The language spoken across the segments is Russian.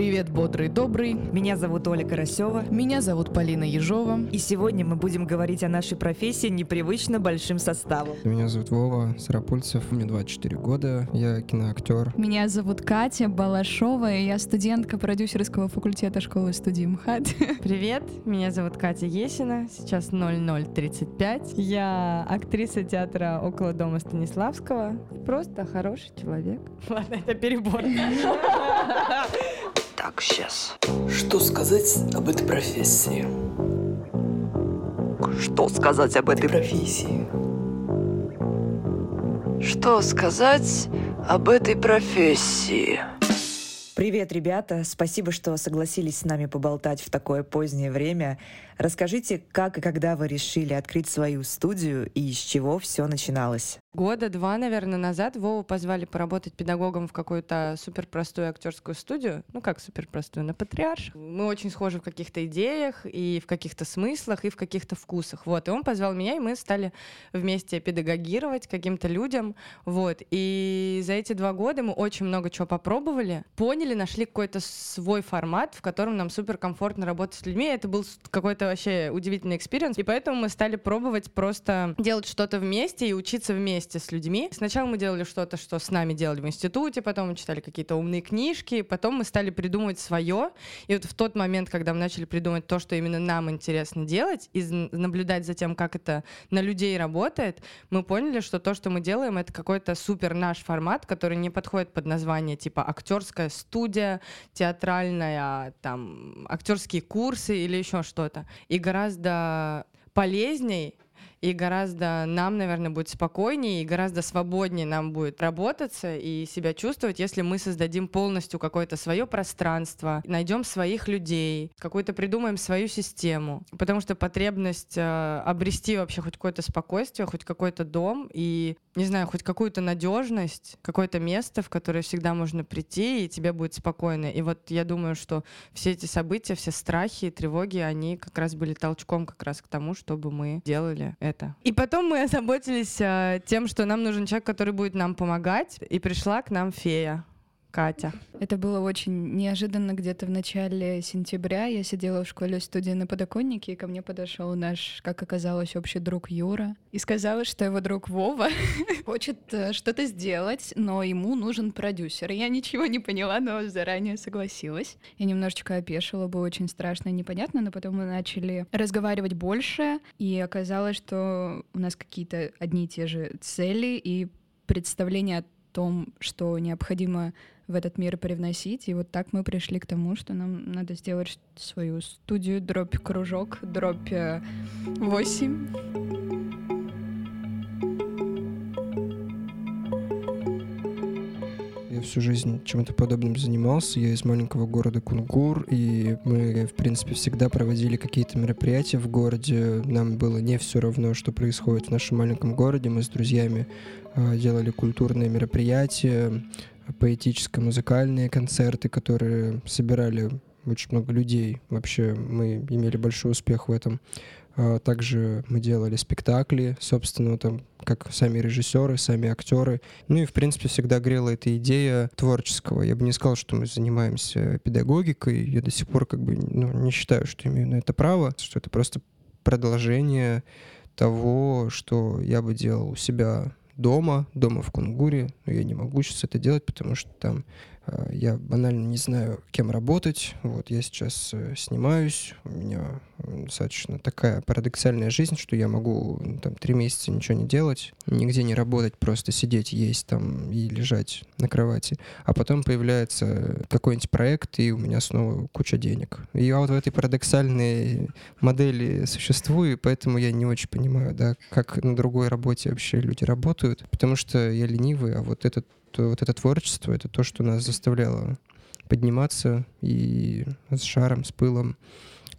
Привет, бодрый добрый. Меня зовут Оля Карасева. Меня зовут Полина Ежова. И сегодня мы будем говорить о нашей профессии непривычно большим составом. Меня зовут Вова Сарапульцев, мне 24 года, я киноактер. Меня зовут Катя Балашова, и я студентка продюсерского факультета школы студии МХАТ. Привет, меня зовут Катя Есина, сейчас 0035. Я актриса театра около дома Станиславского. Просто хороший человек. Ладно, это перебор. Так, сейчас. Что сказать об этой профессии? Что сказать об этой профессии? Что сказать об этой профессии? Привет, ребята! Спасибо, что согласились с нами поболтать в такое позднее время. Расскажите, как и когда вы решили открыть свою студию и с чего все начиналось? Года два, наверное, назад Вову позвали поработать педагогом в какую-то суперпростую актерскую студию. Ну как суперпростую, на Патриарш. Мы очень схожи в каких-то идеях, и в каких-то смыслах, и в каких-то вкусах. Вот. И он позвал меня, и мы стали вместе педагогировать каким-то людям. Вот. И за эти два года мы очень много чего попробовали, поняли, нашли какой-то свой формат, в котором нам суперкомфортно работать с людьми. Это был какой-то вообще удивительный experience. И поэтому мы стали пробовать просто делать что-то вместе и учиться вместе вместе с людьми. Сначала мы делали что-то, что с нами делали в институте, потом мы читали какие-то умные книжки, потом мы стали придумывать свое. И вот в тот момент, когда мы начали придумывать то, что именно нам интересно делать, и наблюдать за тем, как это на людей работает, мы поняли, что то, что мы делаем, это какой-то супер наш формат, который не подходит под название типа актерская студия, театральная, там, актерские курсы или еще что-то. И гораздо полезней и гораздо нам, наверное, будет спокойнее и гораздо свободнее нам будет работаться и себя чувствовать, если мы создадим полностью какое-то свое пространство, найдем своих людей, какую-то придумаем свою систему. Потому что потребность э, обрести вообще хоть какое-то спокойствие, хоть какой-то дом и, не знаю, хоть какую-то надежность, какое-то место, в которое всегда можно прийти, и тебе будет спокойно. И вот я думаю, что все эти события, все страхи, тревоги, они как раз были толчком как раз к тому, чтобы мы делали это это. И потом мы озаботились э, тем, что нам нужен человек, который будет нам помогать, и пришла к нам фея. Катя. Это было очень неожиданно где-то в начале сентября. Я сидела в школе студии на подоконнике, и ко мне подошел наш, как оказалось, общий друг Юра и сказал, что его друг Вова хочет э, что-то сделать, но ему нужен продюсер. Я ничего не поняла, но заранее согласилась. Я немножечко опешила, было очень страшно и непонятно, но потом мы начали разговаривать больше, и оказалось, что у нас какие-то одни и те же цели и представление о том, что необходимо в этот мир привносить. И вот так мы пришли к тому, что нам надо сделать свою студию дробь кружок, дробь 8. Я всю жизнь чем-то подобным занимался. Я из маленького города Кунгур, и мы, в принципе, всегда проводили какие-то мероприятия в городе. Нам было не все равно, что происходит в нашем маленьком городе. Мы с друзьями э, делали культурные мероприятия, поэтическо-музыкальные концерты, которые собирали очень много людей. Вообще мы имели большой успех в этом. А, также мы делали спектакли, собственно, там как сами режиссеры, сами актеры. Ну и, в принципе, всегда грела эта идея творческого. Я бы не сказал, что мы занимаемся педагогикой. Я до сих пор как бы ну, не считаю, что имею на это право, что это просто продолжение того, что я бы делал у себя дома, дома в Кунгуре, но я не могу сейчас это делать, потому что там я банально не знаю, кем работать. Вот я сейчас э, снимаюсь, у меня достаточно такая парадоксальная жизнь, что я могу там три месяца ничего не делать, нигде не работать, просто сидеть, есть там и лежать на кровати. А потом появляется какой-нибудь проект, и у меня снова куча денег. И я вот в этой парадоксальной модели существую, поэтому я не очень понимаю, да, как на другой работе вообще люди работают, потому что я ленивый, а вот этот вот это творчество, это то, что нас заставляло подниматься и с шаром, с пылом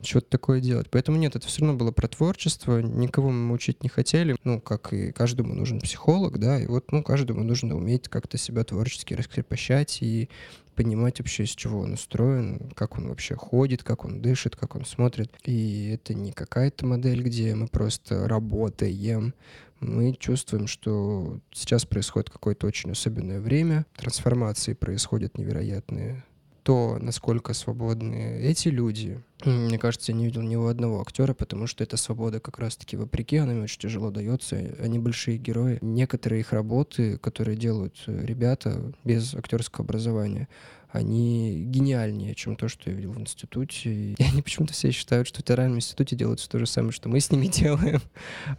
что-то такое делать. Поэтому нет, это все равно было про творчество, никого мы учить не хотели. Ну, как и каждому нужен психолог, да, и вот, ну, каждому нужно уметь как-то себя творчески раскрепощать и понимать вообще, с чего он устроен, как он вообще ходит, как он дышит, как он смотрит. И это не какая-то модель, где мы просто работаем. Мы чувствуем, что сейчас происходит какое-то очень особенное время, трансформации происходят невероятные то, насколько свободны эти люди, мне кажется, я не видел ни у одного актера, потому что эта свобода как раз-таки вопреки, она им очень тяжело дается. Они большие герои. Некоторые их работы, которые делают э, ребята без актерского образования, они гениальнее, чем то, что я видел в институте. И они почему-то все считают, что в театральном институте делается то же самое, что мы с ними делаем.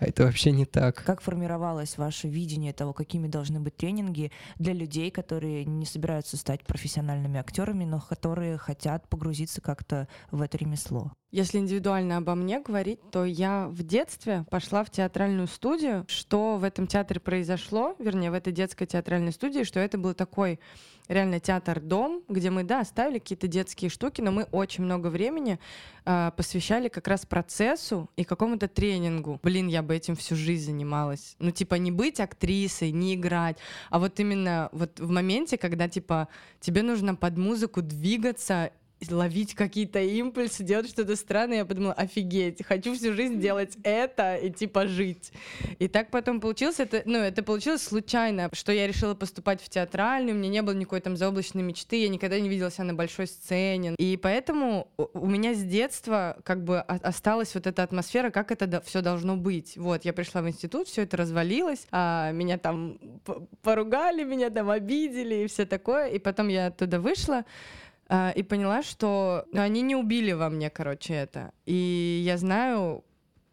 А это вообще не так. Как формировалось ваше видение того, какими должны быть тренинги для людей, которые не собираются стать профессиональными актерами, но которые хотят погрузиться как-то в это ремесло? Если индивидуально обо мне говорить, то я в детстве пошла в театральную студию. Что в этом театре произошло, вернее, в этой детской театральной студии, что это был такой реально театр-дом, где мы, да, ставили какие-то детские штуки, но мы очень много времени э, посвящали как раз процессу и какому-то тренингу. Блин, я бы этим всю жизнь занималась. Ну, типа, не быть актрисой, не играть, а вот именно вот в моменте, когда, типа, тебе нужно под музыку двигаться ловить какие-то импульсы, делать что-то странное, я подумала, офигеть, хочу всю жизнь делать это и типа жить. И так потом получилось, это, ну, это получилось случайно, что я решила поступать в театральную, у меня не было никакой там заоблачной мечты, я никогда не видела себя на большой сцене. И поэтому у меня с детства как бы осталась вот эта атмосфера, как это все должно быть. Вот, я пришла в институт, все это развалилось, а меня там поругали, меня там обидели и все такое. И потом я оттуда вышла, и поняла, что они не убили во мне, короче, это. И я знаю,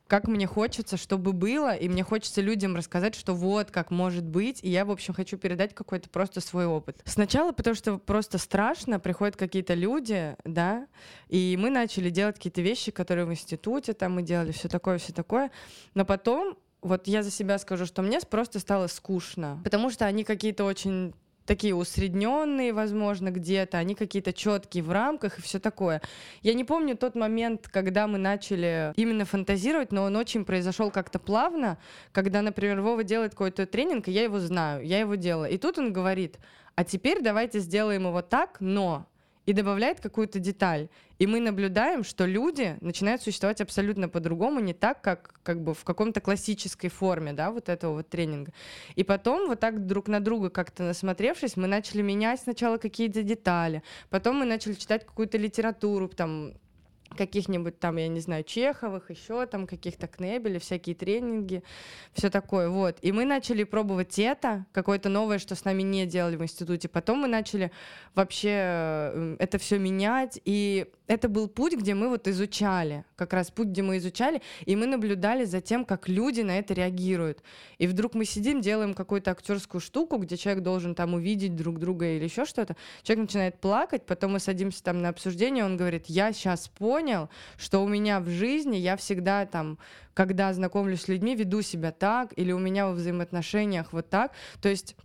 как мне хочется, чтобы было, и мне хочется людям рассказать, что вот как может быть, и я, в общем, хочу передать какой-то просто свой опыт. Сначала потому что просто страшно, приходят какие-то люди, да, и мы начали делать какие-то вещи, которые в институте там мы делали, все такое, все такое, но потом вот я за себя скажу, что мне просто стало скучно, потому что они какие-то очень такие усредненные, возможно, где-то, они какие-то четкие в рамках и все такое. Я не помню тот момент, когда мы начали именно фантазировать, но он очень произошел как-то плавно, когда, например, Вова делает какой-то тренинг, и я его знаю, я его делаю. И тут он говорит, а теперь давайте сделаем его так, но и добавляет какую-то деталь. И мы наблюдаем, что люди начинают существовать абсолютно по-другому, не так, как, как бы в каком-то классической форме, да, вот этого вот тренинга. И потом вот так друг на друга как-то насмотревшись, мы начали менять сначала какие-то детали, потом мы начали читать какую-то литературу, там, каких-нибудь там, я не знаю, Чеховых, еще там каких-то Кнебелей, всякие тренинги, все такое, вот. И мы начали пробовать это, какое-то новое, что с нами не делали в институте. Потом мы начали вообще э, это все менять, и это был путь, где мы вот изучали, как раз путь, где мы изучали, и мы наблюдали за тем, как люди на это реагируют. И вдруг мы сидим, делаем какую-то актерскую штуку, где человек должен там увидеть друг друга или еще что-то. Человек начинает плакать, потом мы садимся там на обсуждение, он говорит, я сейчас понял, что у меня в жизни я всегда там когда знакомлюсь с людьми, веду себя так, или у меня во взаимоотношениях вот так. То есть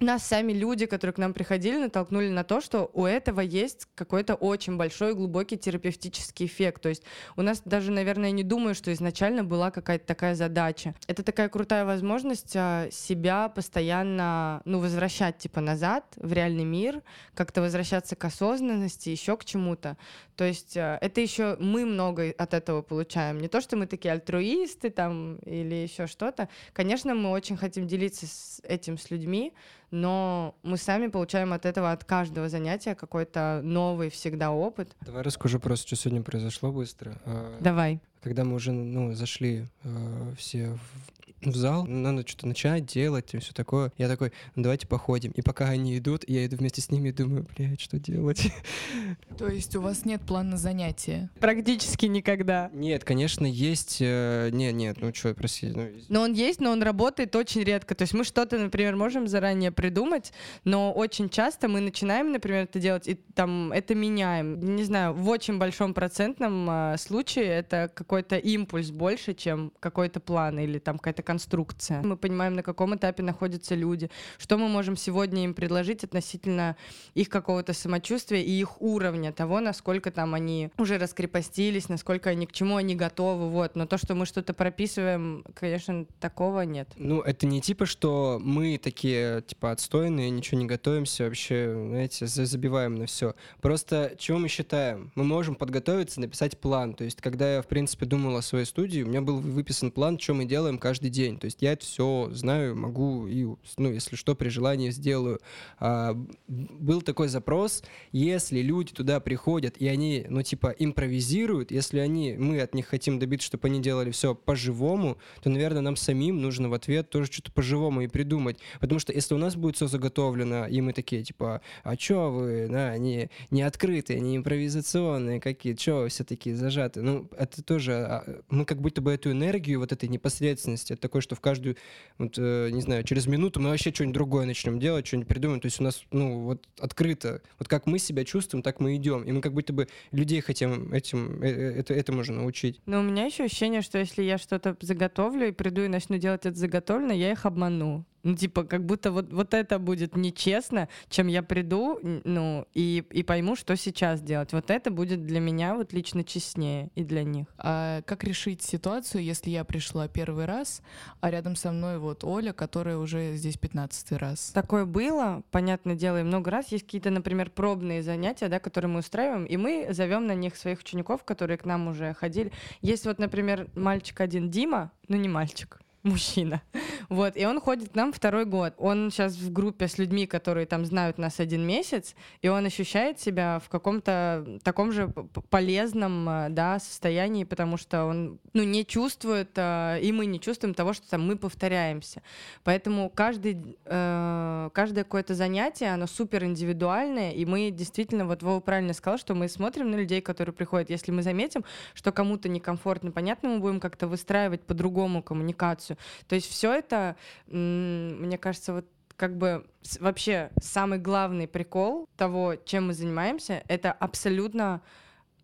нас сами люди, которые к нам приходили, натолкнули на то, что у этого есть какой-то очень большой глубокий терапевтический эффект. То есть у нас даже, наверное, не думаю, что изначально была какая-то такая задача. Это такая крутая возможность а, себя постоянно, ну, возвращать типа назад в реальный мир, как-то возвращаться к осознанности, еще к чему-то. То есть а, это еще мы много от этого получаем. Не то, что мы такие альтруисты там или еще что-то. Конечно, мы очень хотим делиться с этим с людьми, но мы сами получаем от этого, от каждого занятия какой-то новый всегда опыт. Давай расскажу просто, что сегодня произошло быстро. А, Давай. Когда мы уже ну, зашли э, все в в зал, надо что-то начать делать и все такое. Я такой, ну давайте походим. И пока они идут, я иду вместе с ними и думаю, блядь, что делать? То есть у вас нет плана занятия? Практически никогда. Нет, конечно, есть... Э, нет, нет, ну что, прости. Ну... Но он есть, но он работает очень редко. То есть мы что-то, например, можем заранее придумать, но очень часто мы начинаем, например, это делать, и там это меняем. Не знаю, в очень большом процентном э, случае это какой-то импульс больше, чем какой-то план или там какая-то конструкция. Мы понимаем, на каком этапе находятся люди, что мы можем сегодня им предложить относительно их какого-то самочувствия и их уровня того, насколько там они уже раскрепостились, насколько они к чему они готовы, вот. Но то, что мы что-то прописываем, конечно, такого нет. Ну, это не типа, что мы такие, типа, отстойные, ничего не готовимся, вообще, знаете, забиваем на все. Просто чего мы считаем? Мы можем подготовиться, написать план. То есть, когда я, в принципе, думал о своей студии, у меня был выписан план, что мы делаем каждый день день. То есть я это все знаю, могу и, ну, если что, при желании сделаю. А, был такой запрос, если люди туда приходят и они, ну, типа, импровизируют, если они, мы от них хотим добиться, чтобы они делали все по-живому, то, наверное, нам самим нужно в ответ тоже что-то по-живому и придумать. Потому что если у нас будет все заготовлено, и мы такие, типа, а чё вы, да, они не открытые, не импровизационные какие, чё вы все такие зажатые? Ну, это тоже, а, мы как будто бы эту энергию вот этой непосредственности, это такое, что в каждую, вот, э, не знаю, через минуту мы вообще что-нибудь другое начнем делать, что-нибудь придумаем. То есть у нас, ну, вот открыто. Вот как мы себя чувствуем, так мы идем. И мы как будто бы людей хотим этим, э, э, это, этому же научить. Но у меня еще ощущение, что если я что-то заготовлю и приду и начну делать это заготовлено, я их обману. Ну, типа, как будто вот, вот это будет нечестно, чем я приду, ну, и, и пойму, что сейчас делать. Вот это будет для меня вот лично честнее и для них. А как решить ситуацию, если я пришла первый раз, а рядом со мной вот Оля, которая уже здесь 15 раз? Такое было, понятное дело, и много раз. Есть какие-то, например, пробные занятия, да, которые мы устраиваем, и мы зовем на них своих учеников, которые к нам уже ходили. Есть вот, например, мальчик один Дима, ну не мальчик, мужчина. Вот, и он ходит к нам второй год. Он сейчас в группе с людьми, которые там знают нас один месяц, и он ощущает себя в каком-то таком же полезном, э, да, состоянии, потому что он, ну, не чувствует, э, и мы не чувствуем того, что там мы повторяемся. Поэтому каждый, э, каждое какое-то занятие, оно супер индивидуальное, и мы действительно, вот Вова правильно сказал, что мы смотрим на людей, которые приходят. Если мы заметим, что кому-то некомфортно, понятно, мы будем как-то выстраивать по-другому коммуникацию. То есть все это, мне кажется, вот как бы вообще самый главный прикол того, чем мы занимаемся, это абсолютно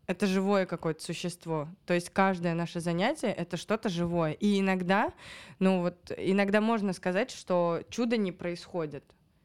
это живое какое-то существо. То есть каждое наше занятие — это что-то живое. И иногда, ну вот, иногда можно сказать, что чудо не происходит.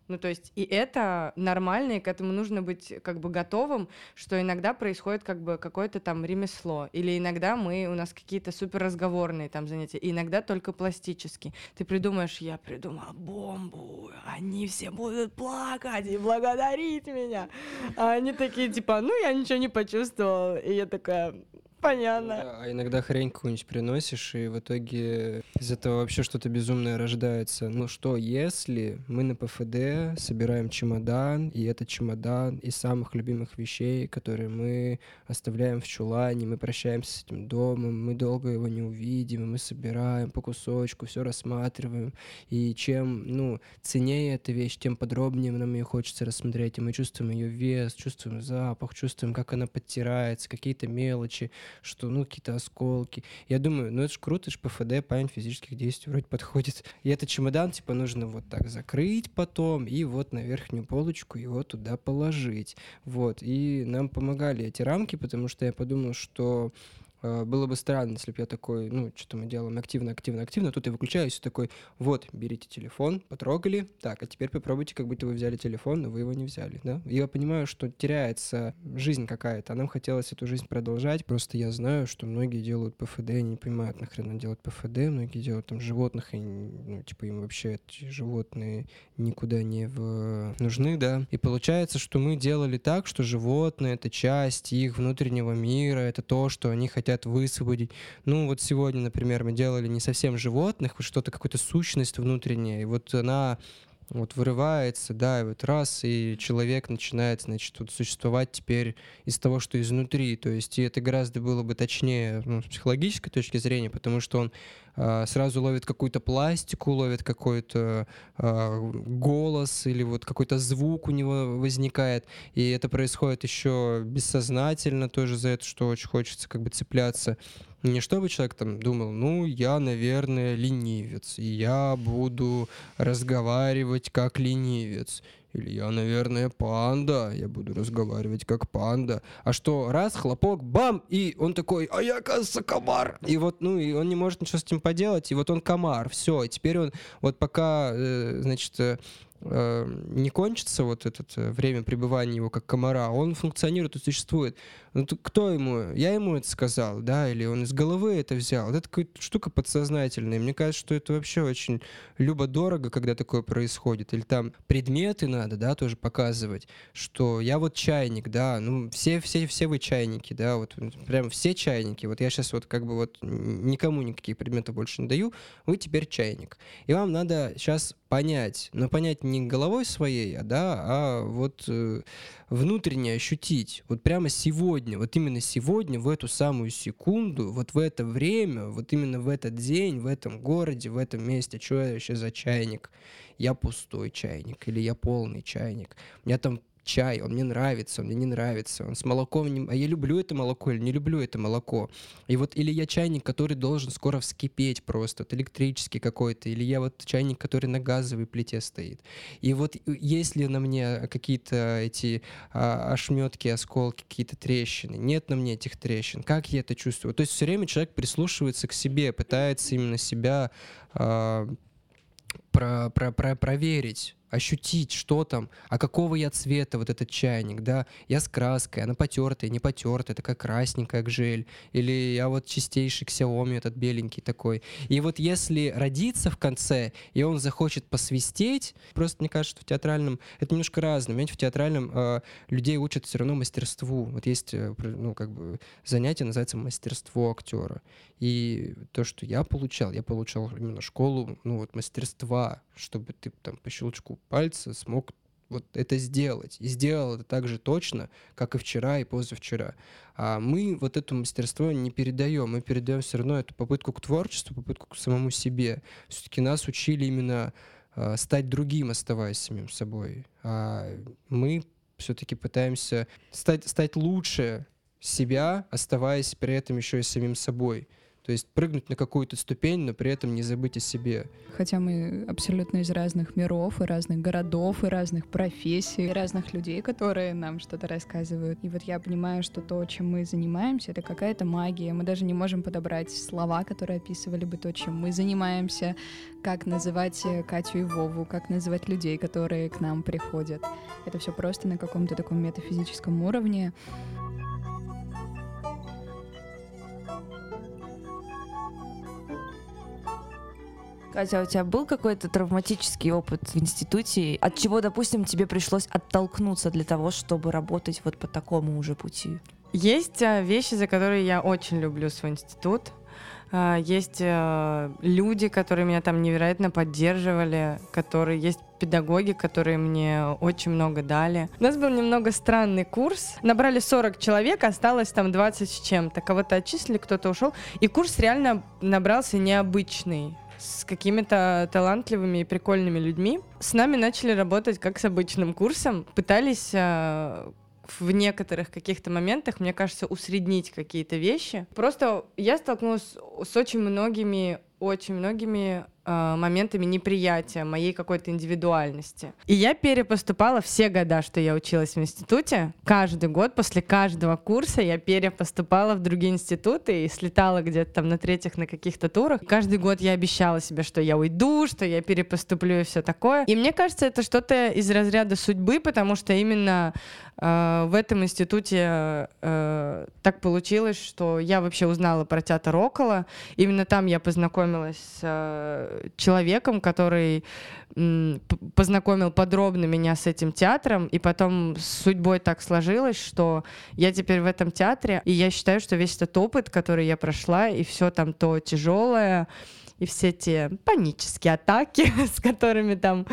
Ну, то есть и это нормально, и к этому нужно быть как бы готовым, что иногда происходит как бы какое-то там ремесло, или иногда мы, у нас какие-то супер разговорные там занятия, и иногда только пластические. Ты придумаешь, я придумал бомбу, они все будут плакать и благодарить меня. А они такие, типа, ну, я ничего не почувствовал. И я такая, Понятно. А иногда хрень какую-нибудь приносишь, и в итоге из этого вообще что-то безумное рождается. Ну что, если мы на ПФД собираем чемодан, и этот чемодан из самых любимых вещей, которые мы оставляем в чулане, мы прощаемся с этим домом, мы долго его не увидим, мы собираем по кусочку, все рассматриваем, и чем, ну, ценнее эта вещь, тем подробнее нам ее хочется рассмотреть, и мы чувствуем ее вес, чувствуем запах, чувствуем, как она подтирается, какие-то мелочи, что, ну, какие-то осколки. Я думаю, ну, это же круто, это же ПФД, память физических действий вроде подходит. И этот чемодан, типа, нужно вот так закрыть потом и вот на верхнюю полочку его туда положить. Вот, и нам помогали эти рамки, потому что я подумал, что было бы странно, если бы я такой, ну, что-то мы делаем активно, активно, активно, тут я выключаюсь и такой, вот, берите телефон, потрогали, так, а теперь попробуйте, как будто вы взяли телефон, но вы его не взяли, да? Я понимаю, что теряется жизнь какая-то, а нам хотелось эту жизнь продолжать, просто я знаю, что многие делают ПФД, они не понимают, нахрена делать ПФД, многие делают там животных, и, ну, типа, им вообще эти животные никуда не в... нужны, да? И получается, что мы делали так, что животные — это часть их внутреннего мира, это то, что они хотят хотят высвободить. Ну, вот сегодня, например, мы делали не совсем животных, что-то, какую-то сущность внутренняя, и вот она вот вырывается, да, и вот раз, и человек начинает, значит, вот существовать теперь из того, что изнутри, то есть и это гораздо было бы точнее ну, с психологической точки зрения, потому что он сразу ловит какую-то пластику, ловит какой-то э, голос или вот какой-то звук у него возникает, и это происходит еще бессознательно тоже за это, что очень хочется как бы цепляться не чтобы человек там думал, ну, я, наверное, ленивец, и я буду разговаривать как ленивец. Или я, наверное, панда, я буду разговаривать как панда. А что, раз, хлопок, бам, и он такой, а я, кажется, комар. И вот, ну, и он не может ничего с этим поделать, и вот он комар, все. И теперь он, вот пока, э, значит, э, не кончится вот это э, время пребывания его как комара, он функционирует и существует. Ну, кто ему? Я ему это сказал, да, или он из головы это взял. Это какая-то штука подсознательная. Мне кажется, что это вообще очень любо-дорого, когда такое происходит. Или там предметы надо, да, тоже показывать, что я вот чайник, да, ну, все, все, все вы чайники, да, вот прям все чайники. Вот я сейчас вот как бы вот никому никаких предметов больше не даю, вы теперь чайник. И вам надо сейчас понять, но понять не головой своей, а, да, а вот э, внутренне ощутить, вот прямо сегодня, вот именно сегодня, в эту самую секунду, вот в это время, вот именно в этот день, в этом городе, в этом месте, что я вообще за чайник? Я пустой чайник или я полный чайник? У меня там чай, он мне нравится, он мне не нравится, он с молоком, не... а я люблю это молоко или не люблю это молоко. И вот или я чайник, который должен скоро вскипеть просто, вот электрический какой-то, или я вот чайник, который на газовой плите стоит. И вот есть ли на мне какие-то эти а, ошметки, осколки, какие-то трещины? Нет на мне этих трещин. Как я это чувствую? То есть все время человек прислушивается к себе, пытается именно себя а, про, про, про, проверить ощутить, что там, а какого я цвета вот этот чайник, да, я с краской, она потертая, не потертая, такая красненькая, как жель, или я вот чистейший Xiaomi этот беленький такой. И вот если родиться в конце, и он захочет посвистеть, просто мне кажется, что в театральном это немножко разное, понимаете, в театральном э, людей учат все равно мастерству. Вот есть, э, ну, как бы занятие называется мастерство актера. И то, что я получал, я получал именно школу, ну, вот мастерства, чтобы ты там по щелчку пальца смог вот это сделать. И сделал это так же точно, как и вчера и позавчера. А мы вот это мастерство не передаем. Мы передаем все равно эту попытку к творчеству, попытку к самому себе. Все-таки нас учили именно э, стать другим, оставаясь самим собой. А мы все-таки пытаемся стать, стать лучше себя, оставаясь при этом еще и самим собой. То есть прыгнуть на какую-то ступень, но при этом не забыть о себе. Хотя мы абсолютно из разных миров, и разных городов, и разных профессий, и разных людей, которые нам что-то рассказывают. И вот я понимаю, что то, чем мы занимаемся, это какая-то магия. Мы даже не можем подобрать слова, которые описывали бы то, чем мы занимаемся, как называть э, Катю и Вову, как называть людей, которые к нам приходят. Это все просто на каком-то таком метафизическом уровне. Катя, у тебя был какой-то травматический опыт в институте, от чего, допустим, тебе пришлось оттолкнуться для того, чтобы работать вот по такому уже пути? Есть а, вещи, за которые я очень люблю свой институт. А, есть а, люди, которые меня там невероятно поддерживали, которые есть педагоги, которые мне очень много дали. У нас был немного странный курс. Набрали 40 человек, осталось там 20 с чем-то. Кого-то отчислили, кто-то ушел. И курс реально набрался необычный с какими-то талантливыми и прикольными людьми. С нами начали работать как с обычным курсом, пытались э, в некоторых каких-то моментах, мне кажется, усреднить какие-то вещи. Просто я столкнулась с очень многими, очень многими э, моментами неприятия моей какой-то индивидуальности. И я перепоступала все года, что я училась в институте. Каждый год, после каждого курса я перепоступала в другие институты и слетала где-то там на третьих, на каких-то турах. Каждый год я обещала себе, что я уйду, что я перепоступлю и все такое. И мне кажется, это что-то из разряда судьбы, потому что именно в этом институте э, так получилось, что я вообще узнала про театр около. Именно там я познакомилась с э, человеком, который познакомил подробно меня с этим театром, и потом с судьбой так сложилось, что я теперь в этом театре, и я считаю, что весь этот опыт, который я прошла, и все там то тяжелое, и все те панические атаки, с которыми там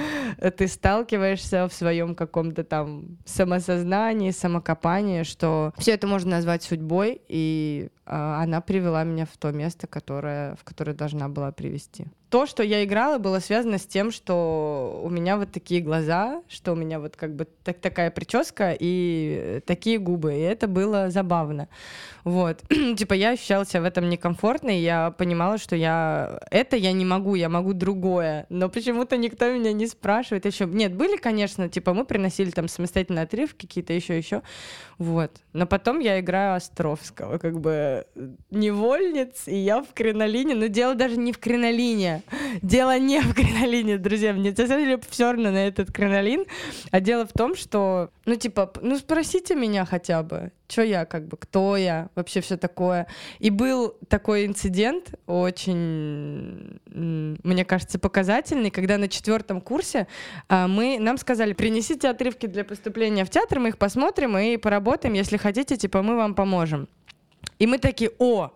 ты сталкиваешься в своем каком-то там самосознании, самокопании, что все это можно назвать судьбой, и э, она привела меня в то место, которое, в которое должна была привести то, что я играла, было связано с тем, что у меня вот такие глаза, что у меня вот как бы так, такая прическа и такие губы, и это было забавно. Вот. типа я ощущала себя в этом некомфортно, и я понимала, что я... Это я не могу, я могу другое. Но почему-то никто меня не спрашивает еще. Нет, были, конечно, типа мы приносили там самостоятельные отрывки, какие-то еще, еще. Вот. Но потом я играю Островского, как бы невольниц, и я в кринолине. Но дело даже не в кринолине дело не в кринолине, друзья. Мне на самом деле все равно на этот кринолин. А дело в том, что, ну, типа, ну, спросите меня хотя бы, что я, как бы, кто я, вообще все такое. И был такой инцидент, очень, мне кажется, показательный, когда на четвертом курсе а, мы, нам сказали, принесите отрывки для поступления в театр, мы их посмотрим и поработаем, если хотите, типа, мы вам поможем. И мы такие, о,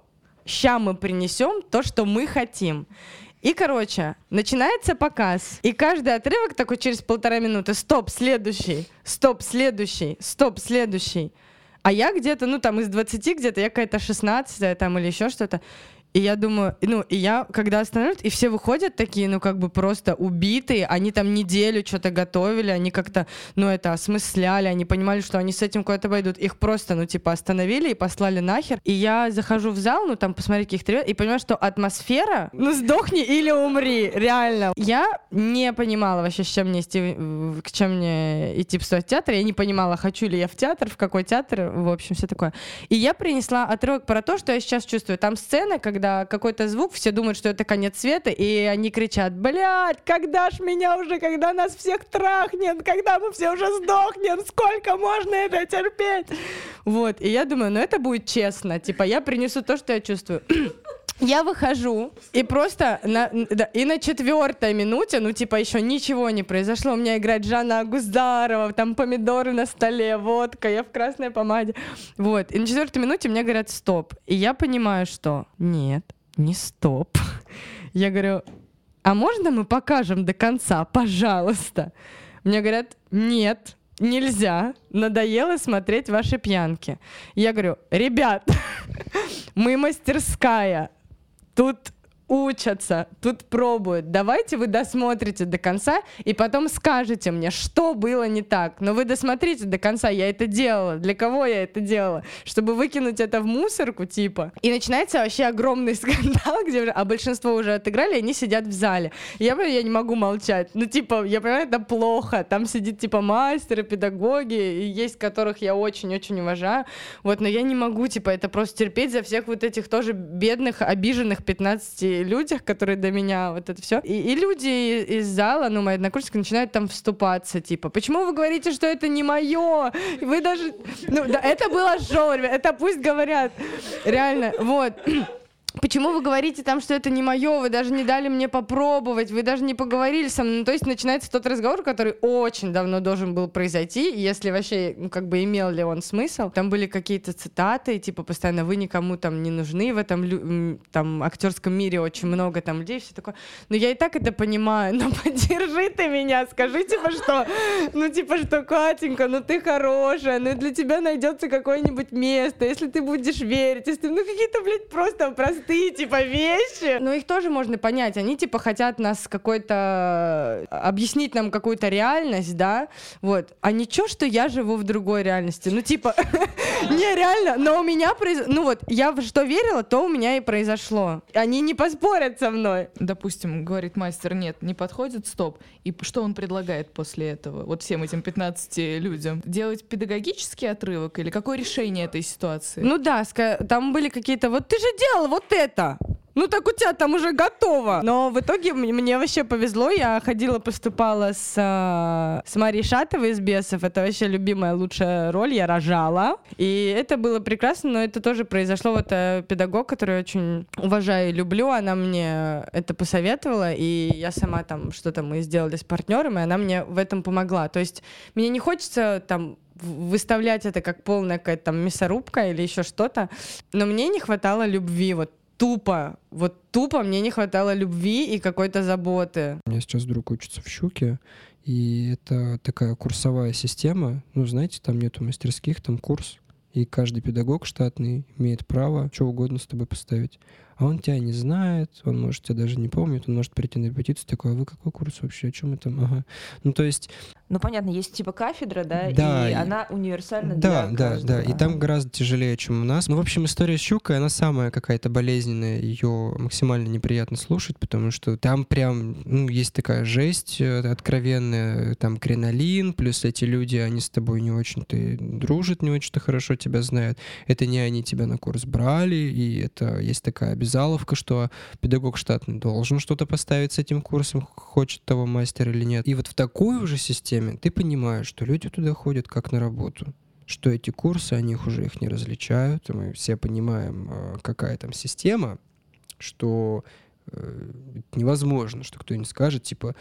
ща мы принесем то, что мы хотим. И, короче, начинается показ. И каждый отрывок такой через полтора минуты. Стоп, следующий. Стоп, следующий. Стоп, следующий. А я где-то, ну, там из 20 где-то, я какая-то 16 там или еще что-то. И я думаю, ну, и я, когда останавливают, и все выходят такие, ну, как бы просто убитые, они там неделю что-то готовили, они как-то, ну, это осмысляли, они понимали, что они с этим куда-то пойдут. Их просто, ну, типа, остановили и послали нахер. И я захожу в зал, ну, там, посмотреть каких-то ребят, и понимаю, что атмосфера, ну, сдохни или умри, реально. Я не понимала вообще, с чем мне идти, к чем мне идти в театр, я не понимала, хочу ли я в театр, в какой театр, в общем, все такое. И я принесла отрывок про то, что я сейчас чувствую. Там сцена, когда когда какой-то звук, все думают, что это конец света, и они кричат, блядь, когда ж меня уже, когда нас всех трахнет, когда мы все уже сдохнем, сколько можно это терпеть? Вот, и я думаю, ну это будет честно, типа я принесу то, что я чувствую. Я выхожу, и просто на, да, и на четвертой минуте, ну, типа, еще ничего не произошло. У меня играет Жанна Агуздарова, там помидоры на столе, водка, я в красной помаде. Вот. И на четвертой минуте мне говорят стоп. И я понимаю, что нет, не стоп. Я говорю, а можно мы покажем до конца, пожалуйста? Мне говорят, нет, нельзя, надоело смотреть ваши пьянки. Я говорю, ребят, мы мастерская, тут учатся, тут пробуют. Давайте вы досмотрите до конца и потом скажете мне, что было не так. Но вы досмотрите до конца, я это делала. Для кого я это делала? Чтобы выкинуть это в мусорку, типа. И начинается вообще огромный скандал, где а большинство уже отыграли, они сидят в зале. Я понимаю, я не могу молчать. Ну, типа, я понимаю, это плохо. Там сидит, типа, мастеры, педагоги, и есть которых я очень-очень уважаю. Вот, но я не могу, типа, это просто терпеть за всех вот этих тоже бедных, обиженных 15 людях, которые до меня вот это все. И, и люди из зала, ну, мои однокурсники, начинают там вступаться, типа, почему вы говорите, что это не мое? Вы даже... Ну, да, это было шоу, это пусть говорят. Реально, вот. Почему вы говорите там, что это не мое, вы даже не дали мне попробовать, вы даже не поговорили со мной. Ну, то есть начинается тот разговор, который очень давно должен был произойти, если вообще, ну, как бы имел ли он смысл. Там были какие-то цитаты, типа постоянно вы никому там не нужны в этом там актерском мире очень много там людей, все такое. Но я и так это понимаю, но поддержи ты меня, скажи типа что, ну типа что, Катенька, ну ты хорошая, ну для тебя найдется какое-нибудь место, если ты будешь верить, если ты, ну какие-то, блядь, просто простые простые, типа, вещи. Но их тоже можно понять. Они, типа, хотят нас какой-то... объяснить нам какую-то реальность, да? Вот. А ничего, что я живу в другой реальности. Ну, типа, не, реально, но у меня произ... Ну вот, я в что верила, то у меня и произошло. Они не поспорят со мной. Допустим, говорит мастер, нет, не подходит, стоп. И что он предлагает после этого? Вот всем этим 15 людям. Делать педагогический отрывок или какое решение этой ситуации? Ну да, там были какие-то, вот ты же делал вот это. Ну так у тебя там уже готово. Но в итоге мне вообще повезло. Я ходила, поступала с, э, с Марией Шатовой из «Бесов». Это вообще любимая лучшая роль. Я рожала. И это было прекрасно, но это тоже произошло. Вот э, педагог, который я очень уважаю и люблю, она мне это посоветовала. И я сама там что-то мы сделали с партнером, и она мне в этом помогла. То есть мне не хочется там выставлять это как полная какая-то там мясорубка или еще что-то. Но мне не хватало любви вот тупо, вот тупо мне не хватало любви и какой-то заботы. У меня сейчас друг учится в «Щуке», и это такая курсовая система. Ну, знаете, там нету мастерских, там курс. И каждый педагог штатный имеет право что угодно с тобой поставить он тебя не знает, он может тебя даже не помнит, он может прийти на репетицию такой, а вы какой курс вообще, о чем это? Ага. Ну, то есть... Ну, понятно, есть типа кафедра, да, да и, и она универсальна да, для Да, да, да, и там гораздо тяжелее, чем у нас. Ну, в общем, история с Щукой, она самая какая-то болезненная, ее максимально неприятно слушать, потому что там прям, ну, есть такая жесть э, откровенная, там кринолин, плюс эти люди, они с тобой не очень-то дружат, не очень-то хорошо тебя знают. Это не они тебя на курс брали, и это есть такая обязательная обязаловка, что педагог штатный должен что-то поставить с этим курсом, хочет того мастер или нет. И вот в такой уже системе ты понимаешь, что люди туда ходят как на работу что эти курсы, они их уже их не различают, мы все понимаем, э, какая там система, что э, невозможно, что кто-нибудь скажет, типа,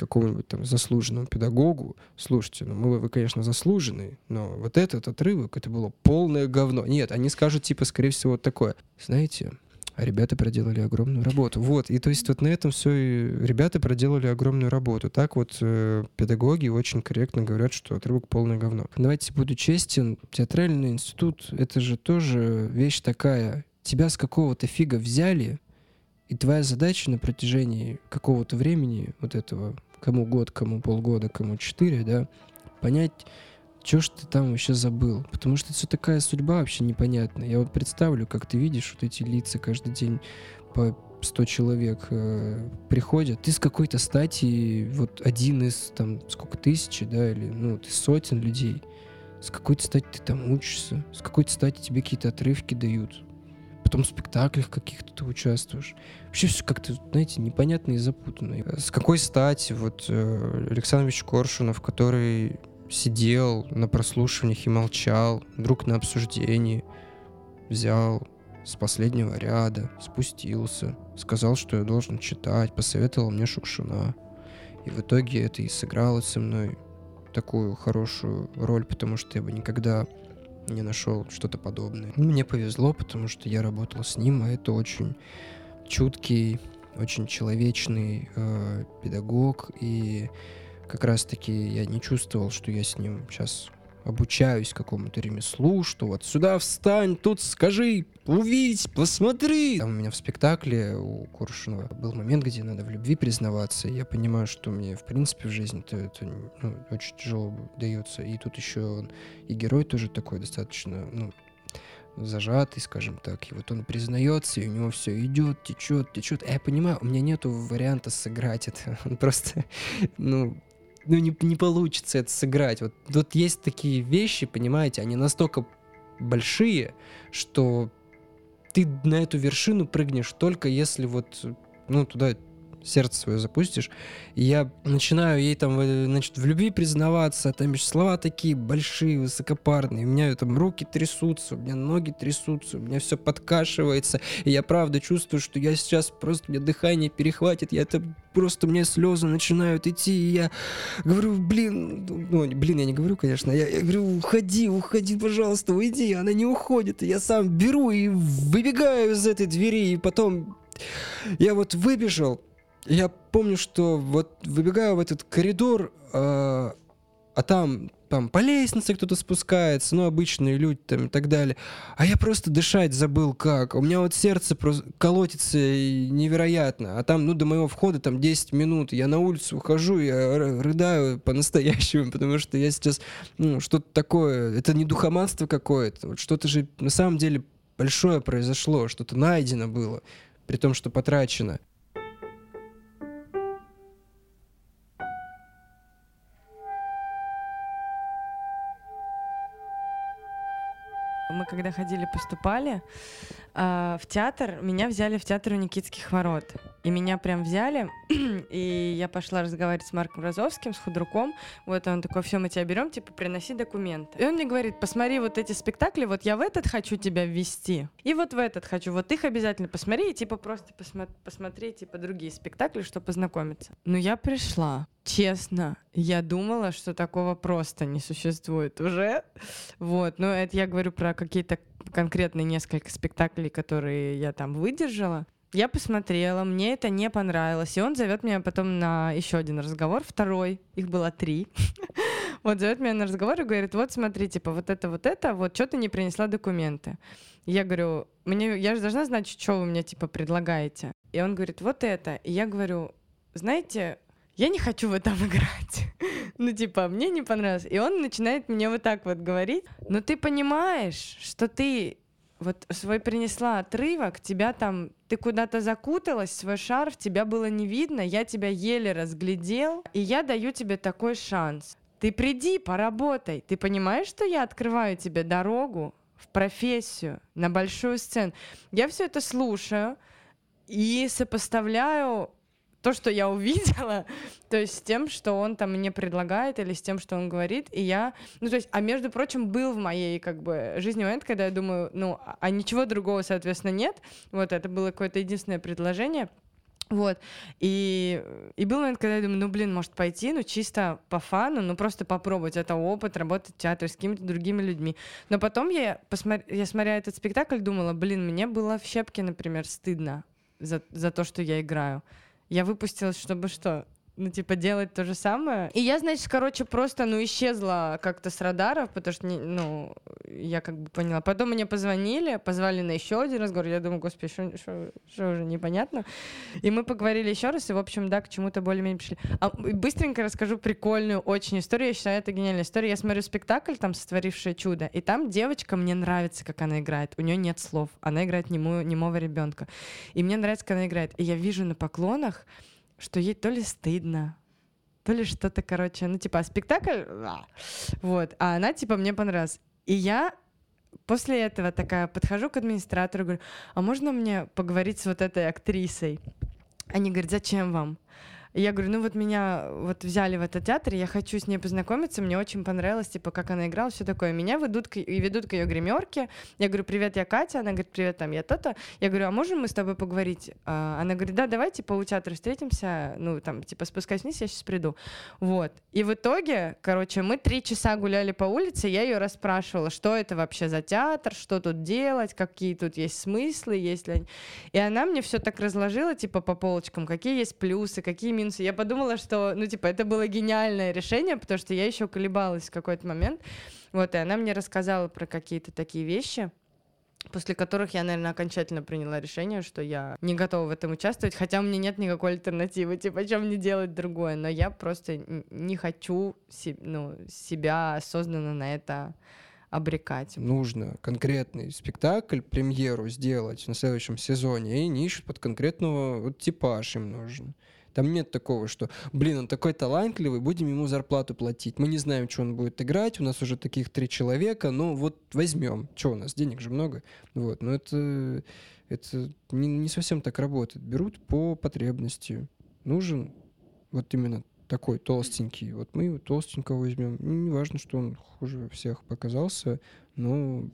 какому-нибудь там заслуженному педагогу, слушайте, ну мы, вы, конечно, заслуженный, но вот этот отрывок, это было полное говно. Нет, они скажут, типа, скорее всего, вот такое. Знаете, ребята проделали огромную работу. Вот, и то есть вот на этом все и ребята проделали огромную работу. Так вот э, педагоги очень корректно говорят, что отрывок полное говно. Давайте буду честен, театральный институт — это же тоже вещь такая. Тебя с какого-то фига взяли, и твоя задача на протяжении какого-то времени вот этого кому год, кому полгода, кому четыре, да, понять, что ж ты там вообще забыл? Потому что все такая судьба вообще непонятная. Я вот представлю, как ты видишь вот эти лица каждый день по 100 человек э, приходят. Ты с какой-то стати, вот один из там сколько тысячи, да, или ну, ты сотен людей. С какой-то стати ты там учишься, с какой-то стати тебе какие-то отрывки дают потом в спектаклях каких-то ты участвуешь. Вообще все как-то, знаете, непонятно и запутанно. С какой стати вот э, Александрович Коршунов, который сидел на прослушиваниях и молчал, вдруг на обсуждении взял с последнего ряда, спустился, сказал, что я должен читать, посоветовал мне Шукшина. И в итоге это и сыграло со мной такую хорошую роль, потому что я бы никогда не нашел что-то подобное. Ну, мне повезло, потому что я работал с ним, а это очень чуткий, очень человечный э, педагог, и как раз-таки я не чувствовал, что я с ним сейчас обучаюсь какому-то ремеслу, что вот сюда встань, тут скажи, увидь, посмотри. Там у меня в спектакле у Коршунова был момент, где надо в любви признаваться. И я понимаю, что мне, в принципе, в жизни -то это ну, очень тяжело дается. И тут еще он, и герой тоже такой достаточно, ну, зажатый, скажем так. И вот он признается, и у него все идет, течет, течет. А я понимаю, у меня нету варианта сыграть это. Он просто, ну, ну, не, не получится это сыграть. Вот тут есть такие вещи, понимаете, они настолько большие, что ты на эту вершину прыгнешь только если вот, ну, туда сердце свое запустишь. И я начинаю ей там, э, значит, в любви признаваться, там слова такие большие, высокопарные. У меня там руки трясутся, у меня ноги трясутся, у меня все подкашивается. И я правда чувствую, что я сейчас просто, у меня дыхание перехватит, я это просто, у меня слезы начинают идти, и я говорю, блин, ну, блин, я не говорю, конечно, я, я говорю, уходи, уходи, пожалуйста, уйди, она не уходит, и я сам беру и выбегаю из этой двери, и потом я вот выбежал, я помню, что вот выбегаю в этот коридор, э, а там, там по лестнице кто-то спускается, ну, обычные люди там и так далее. А я просто дышать забыл как. У меня вот сердце просто колотится невероятно. А там, ну, до моего входа там 10 минут. Я на улицу ухожу, я рыдаю по-настоящему, потому что я сейчас, ну, что-то такое, это не духоманство какое-то. Вот что-то же на самом деле большое произошло, что-то найдено было, при том, что потрачено. Когда ходили, поступали э, в театр, меня взяли в театр у Никитских ворот. И меня прям взяли, и я пошла разговаривать с Марком Розовским, с худруком. Вот он такой, все, мы тебя берем, типа, приноси документы. И он мне говорит, посмотри вот эти спектакли, вот я в этот хочу тебя ввести, и вот в этот хочу, вот их обязательно посмотри, и типа просто посмо- посмотри, типа, другие спектакли, чтобы познакомиться. Но я пришла, честно, я думала, что такого просто не существует уже. Вот, но это я говорю про какие-то конкретные несколько спектаклей, которые я там выдержала. Я посмотрела, мне это не понравилось, и он зовет меня потом на еще один разговор, второй, их было три. Вот зовет меня на разговор и говорит, вот смотри, типа, вот это, вот это, вот что ты не принесла документы. Я говорю, мне, я же должна знать, что вы мне, типа, предлагаете. И он говорит, вот это. И я говорю, знаете, я не хочу в этом играть. ну, типа, мне не понравилось. И он начинает мне вот так вот говорить. Но ты понимаешь, что ты вот свой принесла отрывок, тебя там, ты куда-то закуталась, свой шарф, тебя было не видно, я тебя еле разглядел, и я даю тебе такой шанс. Ты приди, поработай. Ты понимаешь, что я открываю тебе дорогу в профессию, на большую сцену. Я все это слушаю и сопоставляю то, что я увидела, то есть с тем, что он там мне предлагает или с тем, что он говорит, и я, ну то есть, а между прочим, был в моей как бы жизни момент, когда я думаю, ну, а, а ничего другого, соответственно, нет, вот это было какое-то единственное предложение, вот. И, и был момент, когда я думаю, ну, блин, может пойти, ну, чисто по фану, ну, просто попробовать. Это опыт, работать в театре с какими-то другими людьми. Но потом я, посмотр... я смотря этот спектакль, думала, блин, мне было в щепке, например, стыдно за, за то, что я играю. Я выпустилась, чтобы что? Ну, типа, делать то же самое. И я, значит, короче, просто, ну, исчезла как-то с радаров, потому что, ну, я как бы поняла. Потом мне позвонили, позвали на еще один разговор. Я думаю, господи, что уже непонятно. И мы поговорили еще раз, и, в общем, да, к чему-то более-менее пришли. А, быстренько расскажу прикольную очень историю. Я считаю, это гениальная история. Я смотрю спектакль, там, «Сотворившее чудо», и там девочка, мне нравится, как она играет. У нее нет слов. Она играет немую, немого ребенка. И мне нравится, как она играет. И я вижу на поклонах, что ей то ли стыдно, то ли что-то, короче, ну, типа, спектакль, вот, а она, типа, мне понравилась. И я после этого такая подхожу к администратору, говорю, а можно мне поговорить с вот этой актрисой? Они говорят, зачем вам? Я говорю, ну вот меня вот взяли в этот театр, я хочу с ней познакомиться, мне очень понравилось, типа, как она играла, все такое. Меня ведут к, и ведут к ее гримерке. Я говорю, привет, я Катя. Она говорит, привет, там, я то-то. Я говорю, а можем мы с тобой поговорить? А, она говорит, да, давай, типа, у театра встретимся, ну, там, типа, спускайся вниз, я сейчас приду. Вот. И в итоге, короче, мы три часа гуляли по улице, я ее расспрашивала, что это вообще за театр, что тут делать, какие тут есть смыслы, есть ли... И она мне все так разложила, типа, по полочкам, какие есть плюсы, какие минусы. Я подумала, что, ну, типа, это было гениальное решение, потому что я еще колебалась в какой-то момент. Вот, и она мне рассказала про какие-то такие вещи, после которых я, наверное, окончательно приняла решение, что я не готова в этом участвовать, хотя у меня нет никакой альтернативы, типа, чем мне делать другое, но я просто не хочу ну, себя осознанно на это обрекать. Нужно конкретный спектакль, премьеру сделать на следующем сезоне, и не ищут под конкретного вот, типаж им нужен. Там нет такого, что, блин, он такой талантливый, будем ему зарплату платить. Мы не знаем, что он будет играть, у нас уже таких три человека, ну вот возьмем. Что у нас, денег же много. Вот, но это, это не, не совсем так работает. Берут по потребности. Нужен вот именно такой толстенький. Вот мы его толстенького возьмем. Не важно, что он хуже всех показался, но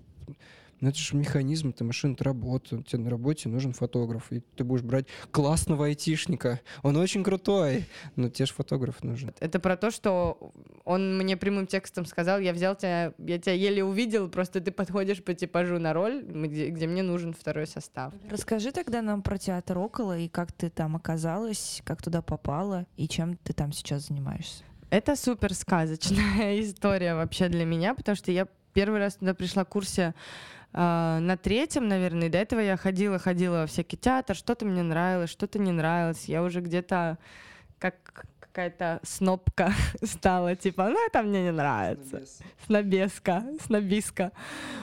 ну это же механизм, это машина работает. Тебе на работе нужен фотограф, и ты будешь брать классного айтишника. Он очень крутой, но тебе же фотограф нужен. Это про то, что он мне прямым текстом сказал, я взял тебя, я тебя еле увидел, просто ты подходишь по типажу на роль, где, где мне нужен второй состав. Расскажи тогда нам про театр около и как ты там оказалась, как туда попала и чем ты там сейчас занимаешься. Это супер сказочная история вообще для меня, потому что я первый раз туда пришла в курсе Uh, на третьем, наверное, до этого я ходила, ходила во всякий театр, что-то мне нравилось, что-то не нравилось. Я уже где-то как какая-то снопка стала, типа, ну это мне не нравится. Снобеска, снобиска.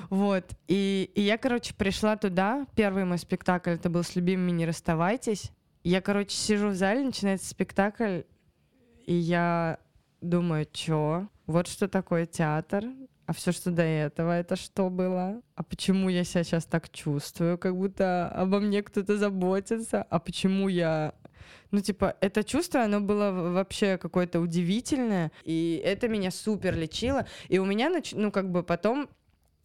Вот. И, и я, короче, пришла туда. Первый мой спектакль, это был «С любимыми не расставайтесь». Я, короче, сижу в зале, начинается спектакль, и я думаю, чё? Вот что такое театр, а все, что до этого, это что было? А почему я себя сейчас так чувствую, как будто обо мне кто-то заботится? А почему я ну, типа, это чувство, оно было вообще какое-то удивительное, и это меня супер лечило. И у меня, ну, как бы потом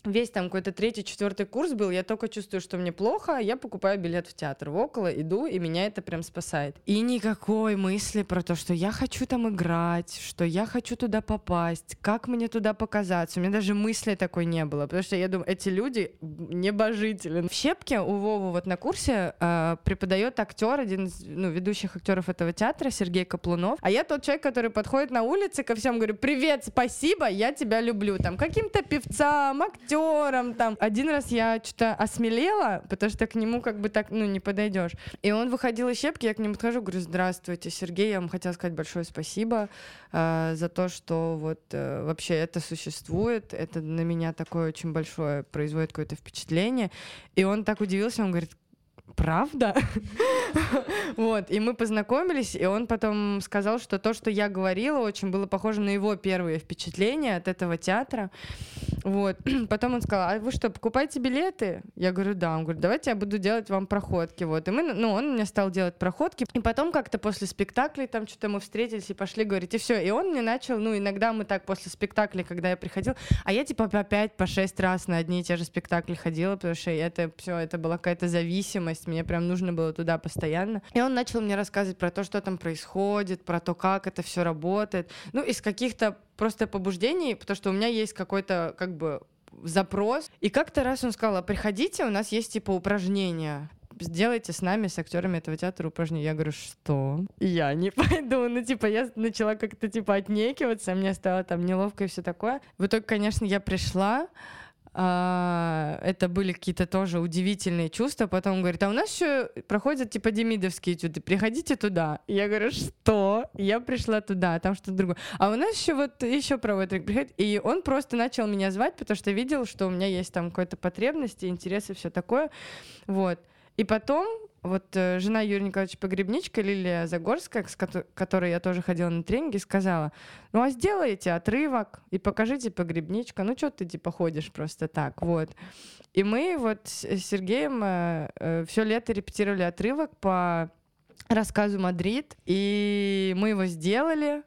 весь там какой-то третий, четвертый курс был, я только чувствую, что мне плохо, я покупаю билет в театр в около, иду, и меня это прям спасает. И никакой мысли про то, что я хочу там играть, что я хочу туда попасть, как мне туда показаться. У меня даже мысли такой не было, потому что я думаю, эти люди небожители. В Щепке у Вовы вот на курсе э, преподает актер, один из ну, ведущих актеров этого театра, Сергей Каплунов. А я тот человек, который подходит на улице ко всем, говорю, привет, спасибо, я тебя люблю. Там каким-то певцам, актерам, актером там. Один раз я что-то осмелела, потому что к нему как бы так, ну, не подойдешь. И он выходил из щепки, я к нему подхожу, говорю, здравствуйте, Сергей, я вам хотела сказать большое спасибо э, за то, что вот э, вообще это существует, это на меня такое очень большое производит какое-то впечатление. И он так удивился, он говорит, правда? Вот, и мы познакомились, и он потом сказал, что то, что я говорила, очень было похоже на его первые впечатления от этого театра. Вот. Потом он сказал, а вы что, покупаете билеты? Я говорю, да. Он говорит, давайте я буду делать вам проходки. Вот. И мы, ну, он мне стал делать проходки. И потом как-то после спектаклей там что-то мы встретились и пошли говорить, и все. И он мне начал, ну, иногда мы так после спектаклей, когда я приходил, а я типа по пять, по шесть раз на одни и те же спектакли ходила, потому что это все, это была какая-то зависимость, мне прям нужно было туда постоянно. И он начал мне рассказывать про то, что там происходит, про то, как это все работает. Ну, из каких-то просто побуждений, потому что у меня есть какой-то как бы запрос. И как-то раз он сказал, а приходите, у нас есть типа упражнения сделайте с нами, с актерами этого театра упражнения. Я говорю, что? Я не пойду. Ну, типа, я начала как-то, типа, отнекиваться, мне стало там неловко и все такое. В итоге, конечно, я пришла, а, это были какие-то тоже удивительные чувства. Потом он говорит, а у нас еще проходят типа демидовские этюды, приходите туда. я говорю, что? Я пришла туда, а там что-то другое. А у нас еще вот еще проводят, приходит. И он просто начал меня звать, потому что видел, что у меня есть там какая-то потребность, интересы, все такое. Вот. И потом вот э, жена Юрия Николаевича Погребничка, Лилия Загорская, с ко- которой я тоже ходила на тренинги, сказала, ну а сделайте отрывок и покажите Погребничка, ну что ты типа ходишь просто так, вот. И мы вот с Сергеем э, э, все лето репетировали отрывок по рассказу «Мадрид», и мы его сделали,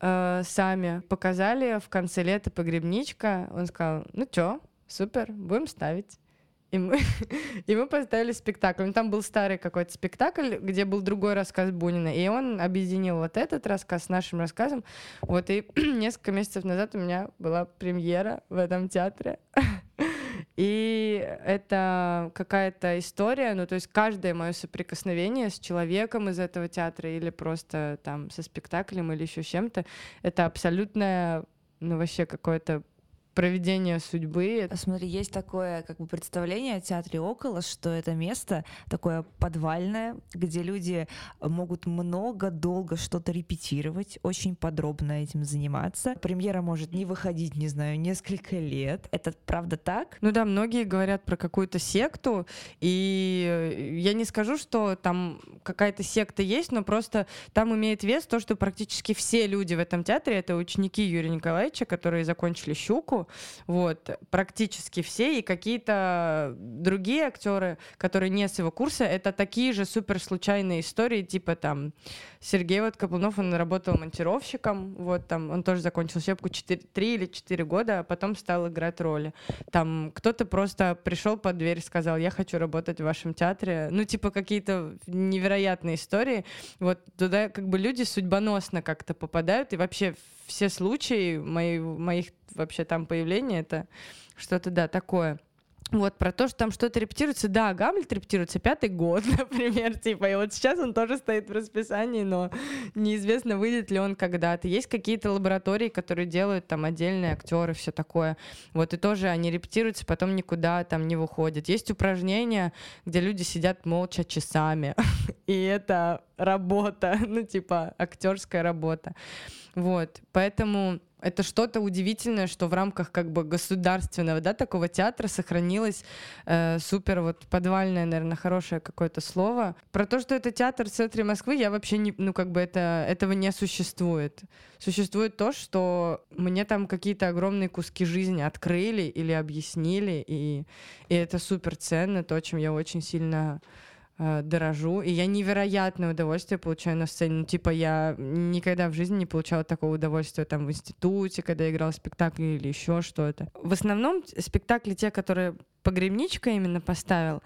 э, сами показали в конце лета погребничка. Он сказал, ну чё, супер, будем ставить. И мы, и мы поставили спектакль. Ну, там был старый какой-то спектакль, где был другой рассказ Бунина. И он объединил вот этот рассказ с нашим рассказом. Вот и несколько месяцев назад у меня была премьера в этом театре. И это какая-то история, ну то есть каждое мое соприкосновение с человеком из этого театра или просто там со спектаклем или еще чем-то, это абсолютное, ну вообще какое-то проведение судьбы. Смотри, есть такое как бы представление о театре около, что это место такое подвальное, где люди могут много, долго что-то репетировать, очень подробно этим заниматься. Премьера может не выходить, не знаю, несколько лет. Это правда так? Ну да, многие говорят про какую-то секту, и я не скажу, что там какая-то секта есть, но просто там имеет вес то, что практически все люди в этом театре — это ученики Юрия Николаевича, которые закончили «Щуку», вот, практически все, и какие-то другие актеры, которые не с его курса, это такие же супер случайные истории, типа там Сергей вот Каплунов, он работал монтировщиком, вот там, он тоже закончил щепку 4, 3 или 4 года, а потом стал играть роли. Там кто-то просто пришел под дверь, сказал, я хочу работать в вашем театре, ну, типа какие-то невероятные истории, вот туда как бы люди судьбоносно как-то попадают, и вообще все случаи мои, моих вообще там появления, это что-то, да, такое. Вот, про то, что там что-то репетируется. Да, Гамлет репетируется пятый год, например, типа, и вот сейчас он тоже стоит в расписании, но неизвестно, выйдет ли он когда-то. Есть какие-то лаборатории, которые делают там отдельные актеры, все такое. Вот, и тоже они репетируются, потом никуда там не выходят. Есть упражнения, где люди сидят молча часами, и это работа, ну, типа, актерская работа. Вот, поэтому это что-то удивительное, что в рамках как бы государственного, да, такого театра сохранилось э, супер вот подвальное, наверное, хорошее какое-то слово. Про то, что это театр в центре Москвы, я вообще не, ну как бы это, этого не существует. Существует то, что мне там какие-то огромные куски жизни открыли или объяснили, и, и это супер ценно, то, чем я очень сильно э, дорожу, и я невероятное удовольствие получаю на сцене. Ну, типа, я никогда в жизни не получала такого удовольствия там в институте, когда я играла в спектакле или еще что-то. В основном спектакли, те, которые погребничка именно поставил,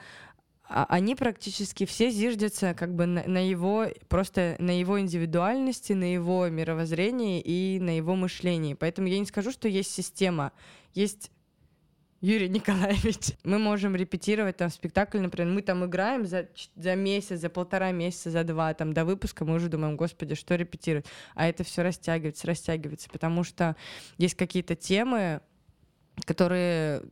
а, они практически все зиждятся как бы на, на его просто на его индивидуальности, на его мировоззрении и на его мышлении. Поэтому я не скажу, что есть система, есть Юрий Николаевич. Мы можем репетировать там спектакль, например, мы там играем за, за месяц, за полтора месяца, за два, там до выпуска мы уже думаем, господи, что репетировать? А это все растягивается, растягивается, потому что есть какие-то темы, которые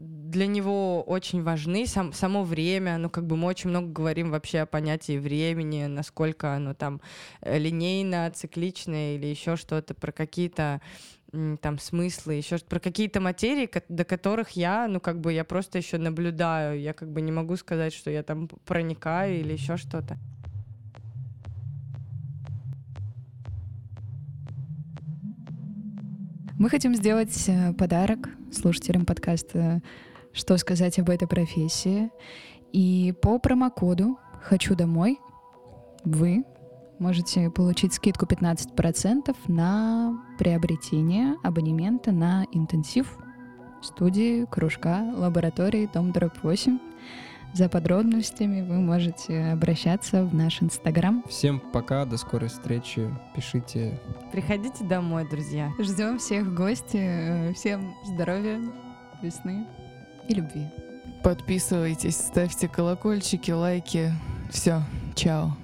для него очень важны, сам, само время, ну, как бы мы очень много говорим вообще о понятии времени, насколько оно там э, линейно, цикличное или еще что-то, про какие-то там смыслы, еще про какие-то материи, до которых я, ну как бы я просто еще наблюдаю, я как бы не могу сказать, что я там проникаю или еще что-то. Мы хотим сделать э, подарок слушателям подкаста «Что сказать об этой профессии». И по промокоду «Хочу домой» вы можете получить скидку 15% на приобретение абонемента на интенсив студии, кружка, лаборатории Дом Дробь 8. За подробностями вы можете обращаться в наш инстаграм. Всем пока, до скорой встречи. Пишите. Приходите домой, друзья. Ждем всех в гости. Э, Всем здоровья, весны и любви. Подписывайтесь, ставьте колокольчики, лайки. Все, чао.